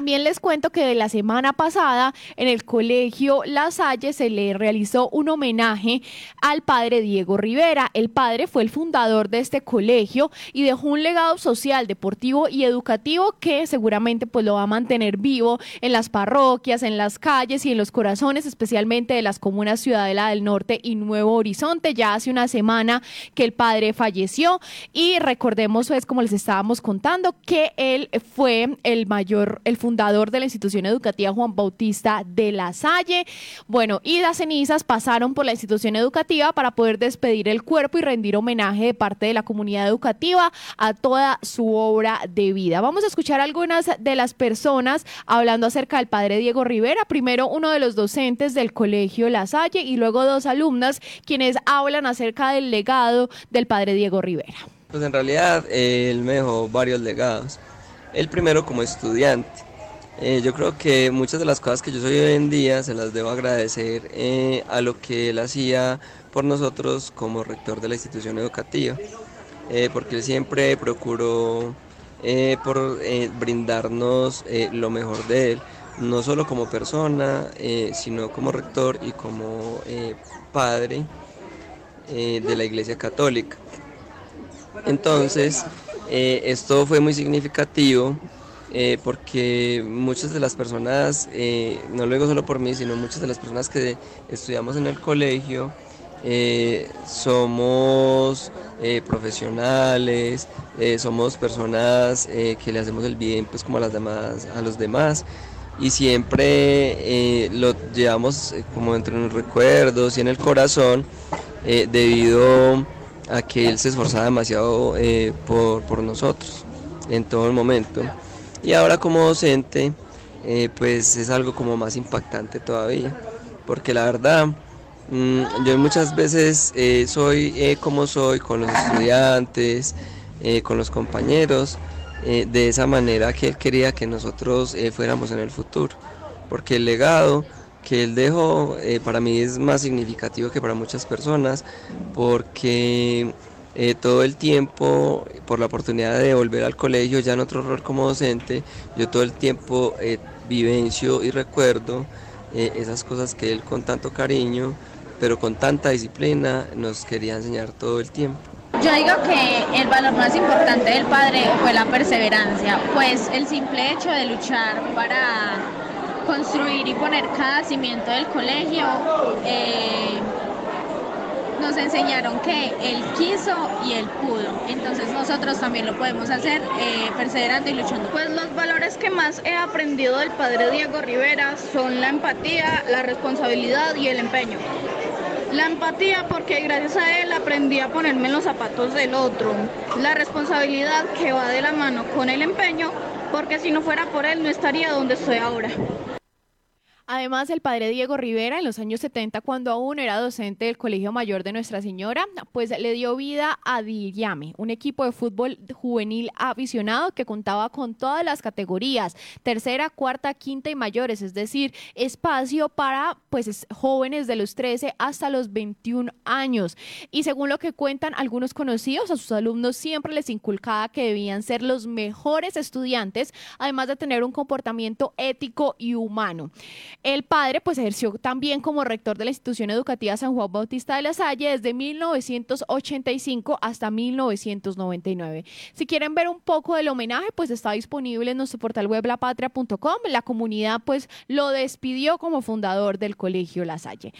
También les cuento que de la semana pasada en el colegio La Salle se le realizó un homenaje al padre Diego Rivera. El padre fue el fundador de este colegio y dejó un legado social, deportivo y educativo que seguramente pues lo va a mantener vivo en las parroquias, en las calles y en los corazones, especialmente de las comunas Ciudadela del Norte y Nuevo Horizonte. Ya hace una semana que el padre falleció y recordemos pues como les estábamos contando que él fue el mayor, el fundador de la institución educativa Juan Bautista de la Salle. Bueno, y las cenizas pasaron por la institución educativa para poder despedir el cuerpo y rendir homenaje de parte de la comunidad educativa a toda su obra de vida. Vamos a escuchar algunas de las personas hablando acerca del padre Diego Rivera. Primero uno de los docentes del colegio La Salle y luego dos alumnas quienes hablan acerca del legado del padre Diego Rivera. Pues en realidad él me dejó varios legados. El primero como estudiante. Eh, yo creo que muchas de las cosas que yo soy hoy en día se las debo agradecer eh, a lo que él hacía por nosotros como rector de la institución educativa, eh, porque él siempre procuró por brindarnos lo mejor de él, no solo como persona, sino como rector y como padre de la Iglesia Católica. Entonces, esto fue muy significativo eh, porque muchas de las personas, eh, no lo digo solo por mí, sino muchas de las personas que estudiamos en el colegio, eh, somos profesionales, somos personas que le hacemos el bien pues como a las demás, a los demás y siempre lo llevamos como entre los recuerdos y en el corazón debido a que él se esforzaba demasiado por, por nosotros en todo el momento. Y ahora como docente, eh, pues es algo como más impactante todavía, porque la verdad, mm, yo muchas veces eh, soy eh, como soy con los estudiantes, con los compañeros, de esa manera que él quería que nosotros fuéramos en el futuro, porque el legado que él dejó para mí es más significativo que para muchas personas, porque eh, todo el tiempo, por la oportunidad de volver al colegio, ya en otro rol como docente, yo todo el tiempo eh, vivencio y recuerdo eh, esas cosas que él con tanto cariño, pero con tanta disciplina, nos quería enseñar todo el tiempo. Yo digo que el valor más importante del padre fue la perseverancia, pues el simple hecho de luchar para construir y poner cada cimiento del colegio nos enseñaron que él quiso y él pudo. Entonces nosotros también lo podemos hacer eh, perseverando y luchando. Pues los valores que más he aprendido del padre Diego Rivera son la empatía, la responsabilidad y el empeño. La empatía porque gracias a él aprendí a ponerme en los zapatos del otro. La responsabilidad que va de la mano con el empeño porque si no fuera por él no estaría donde estoy ahora. Además, el padre Diego Rivera, en los años 70, cuando aún era docente del Colegio Mayor de Nuestra Señora, pues le dio vida a Diyame, un equipo de fútbol juvenil aficionado que contaba con todas las categorías, tercera, cuarta, quinta y mayores, es decir, espacio para pues jóvenes de los 13 hasta los 21 años. Y según lo que cuentan algunos conocidos, a sus alumnos siempre les inculcaba que debían ser los mejores estudiantes, además de tener un comportamiento ético y humano. El padre pues ejerció también como rector de la institución educativa San Juan Bautista de la Salle desde 1985 hasta 1999. Si quieren ver un poco del homenaje, pues está disponible en nuestro portal web lapatria.com. La comunidad pues lo despidió como fundador del Colegio La Salle.